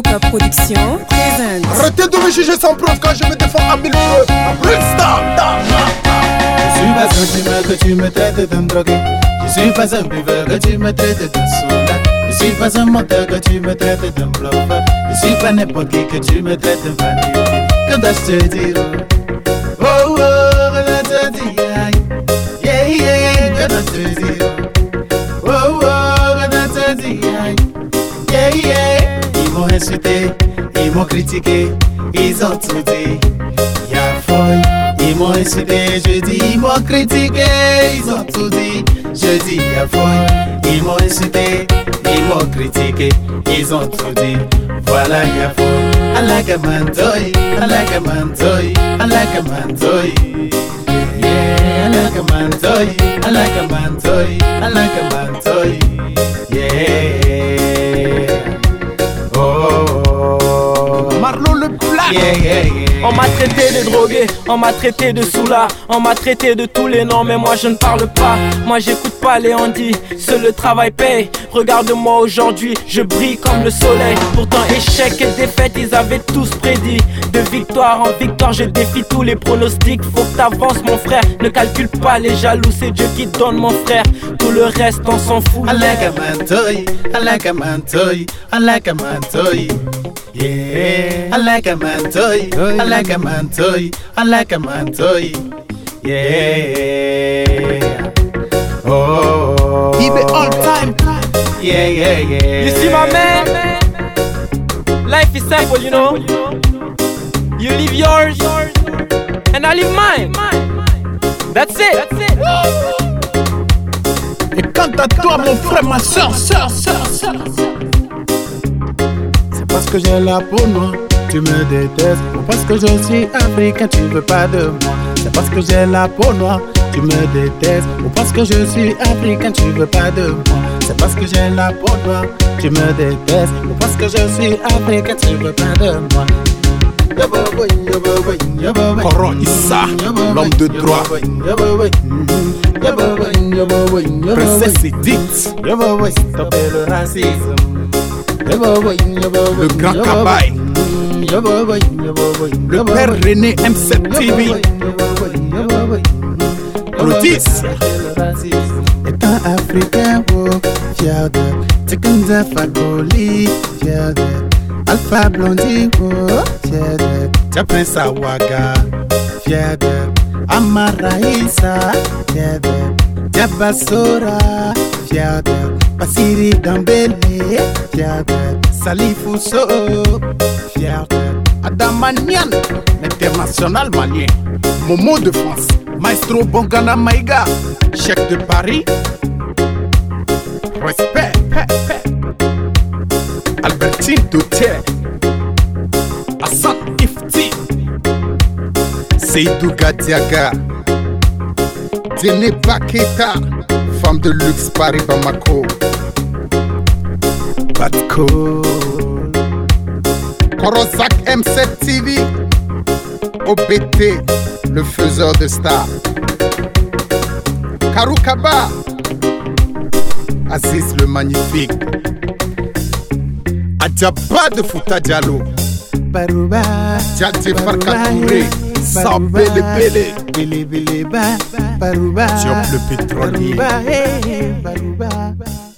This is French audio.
Aluka Production présente. Arrêtez de me juger sans preuve quand je me défends à mille. Freestyle. Je suis pas un fumeur que tu me traites d'un drogué. Je suis pas un buveur que tu me traites d'un soldat. Je suis pas un menteur que tu me traites d'un bluffeur. Je suis pas n'importe qui que tu me traites d'un vanité. Quand je te dis ils m'ont critiqué, ils ont tout dit. Y'a folle. Ils m'ont insulté, je dis, ils m'ont critiqué, ils ont tout dit. Je dis, y'a folle. Ils m'ont insulté, ils m'ont critiqué, ils ont tout dit. Voilà, y'a folle. I like a man toy, I like a man toy, I like a man. Yeah, I like a man toy, I like a man I like a man. Yeah, yeah, yeah. On m'a traité de drogué, on m'a traité de soula, on m'a traité de tous les noms, mais moi je ne parle pas. Moi j'écoute pas les handis, seul le travail paye. Regarde-moi aujourd'hui, je brille comme le soleil. Pourtant échec et défaite, ils avaient tous prédit. De victoire en victoire, je défie tous les pronostics. Faut que t'avances mon frère, ne calcule pas les jaloux, c'est Dieu qui donne mon frère. Tout le reste on s'en fout. I like a man toy, I like a man. Yeah, I a man toy, I like a man toy. Yeah. Oh. Il est all time. Yeah, yeah, yeah. You see my man? Life is simple, you know. You live yours, and I live mine. That's it. Et quant à toi, mon frère, ma soeur, soeur, soeur, soeur. C'est parce que j'ai la peau noire, tu me détestes. Ou parce que je suis africain, tu veux pas de moi. C'est parce que j'ai la peau noire, tu me détestes. Ou parce que je suis africain, tu veux pas de moi. C'est parce que j'ai la peau noire, tu me détestes. Ou parce que je suis africain, tu veux pas de moi. Coran Issa, l'homme de droit. Princesse Edith, Stopper le racisme. le grand cabaye. Le père René M7 TV. Clotis. Étant africain, oh, fier de Tikenza Fagoli, fier de Alpha Blondie, oh, fier de Japin Sawaga, fier de Amaraïsa, fier de Diabasora, fier de Basiri Dambele, fier de Salifou So, fier de Adamanian, l'international malien. Momo de France, Maestro Bongana Maïga, chef de Paris. Respect. Albertine Douter, Hassan Ifti, Seydou Gadiaga, Dene Baketa, femme de luxe Paris Bamako. Batko. Korozak M7 TV, OBT, le faiseur de stars. Karukaba, Aziz le magnifique. Adjaba de Fouta Diallo, Baruba, Djadje Bili Ba, Baruba, Diop le pétrolier. Eh, Baruba.